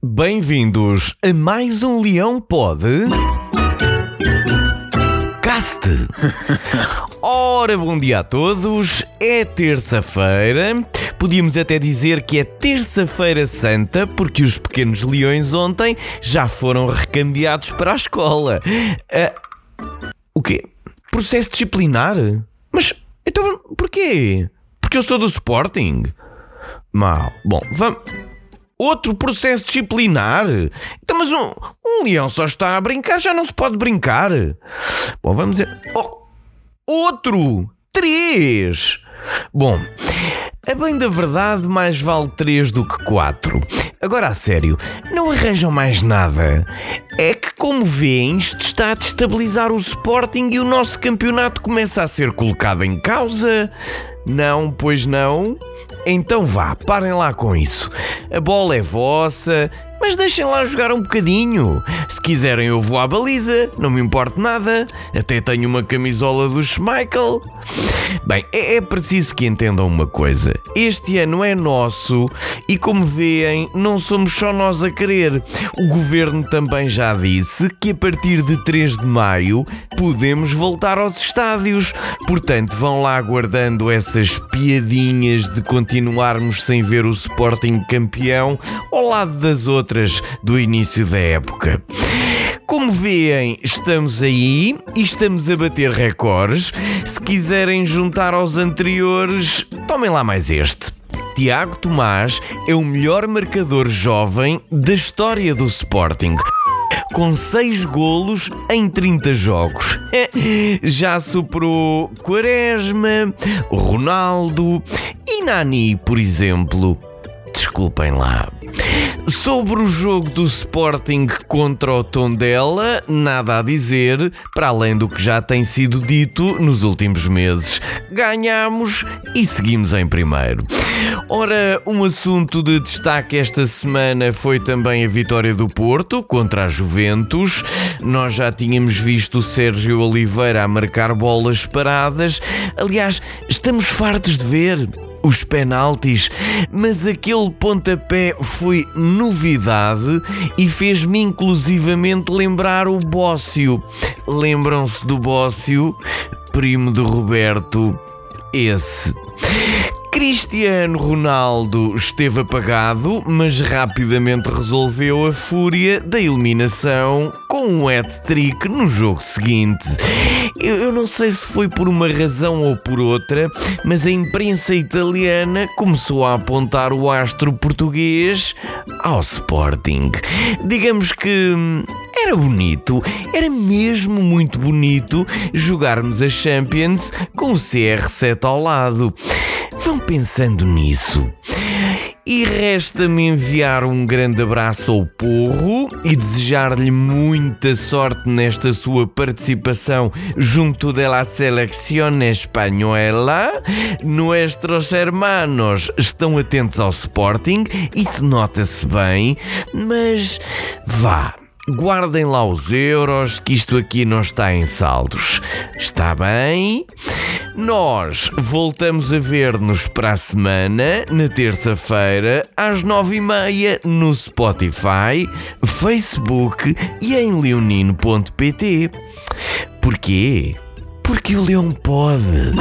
Bem-vindos a mais um Leão Pode. Caste! Ora, bom dia a todos. É terça-feira. Podíamos até dizer que é terça-feira santa, porque os pequenos leões ontem já foram recambiados para a escola. Ah, o quê? Processo disciplinar? Mas então porquê? Porque eu sou do Sporting? Mal. Bom, vamos. Outro processo disciplinar? Então, mas um, um leão só está a brincar, já não se pode brincar. Bom, vamos dizer. Oh, outro! Três! Bom, a bem da verdade, mais vale três do que quatro. Agora a sério, não arranjam mais nada. É que, como veem, isto está a destabilizar o Sporting e o nosso campeonato começa a ser colocado em causa. Não, pois não? Então vá, parem lá com isso. A bola é vossa, mas deixem lá jogar um bocadinho. Se quiserem, eu vou à baliza, não me importa nada. Até tenho uma camisola do Schmeichel. Bem, é, é, preciso que entendam uma coisa: este ano é nosso e, como veem, não somos só nós a querer. O governo também já disse que a partir de 3 de maio podemos voltar aos estádios. Portanto, vão lá guardando essas piadinhas de continuarmos sem ver o Sporting campeão ao lado das outras do início da época. Como veem, estamos aí e estamos a bater recordes. Se quiserem juntar aos anteriores, tomem lá mais este. Tiago Tomás é o melhor marcador jovem da história do Sporting com 6 golos em 30 jogos. Já superou Quaresma, Ronaldo e Nani, por exemplo. Desculpem lá. Sobre o jogo do Sporting contra o Tondela, nada a dizer, para além do que já tem sido dito nos últimos meses. Ganhamos e seguimos em primeiro. Ora, um assunto de destaque esta semana foi também a vitória do Porto contra a Juventus. Nós já tínhamos visto o Sérgio Oliveira a marcar bolas paradas. Aliás, estamos fartos de ver os penaltis, mas aquele pontapé foi novidade e fez-me inclusivamente lembrar o Bócio. Lembram-se do Bócio, primo de Roberto? Esse. Cristiano Ronaldo esteve apagado, mas rapidamente resolveu a fúria da eliminação com um hat-trick no jogo seguinte. Eu, eu, não sei se foi por uma razão ou por outra, mas a imprensa italiana começou a apontar o astro português ao Sporting. Digamos que hum, era bonito, era mesmo muito bonito jogarmos a Champions com o CR7 ao lado. Vão pensando nisso. E resta-me enviar um grande abraço ao Porro e desejar-lhe muita sorte nesta sua participação junto da selección espanhola. Nuestros hermanos estão atentos ao Sporting, isso nota-se bem, mas vá. Guardem lá os euros, que isto aqui não está em saldos. Está bem? Nós voltamos a ver-nos para a semana, na terça-feira, às nove e meia, no Spotify, Facebook e em leonino.pt. Porquê? Porque o leão pode.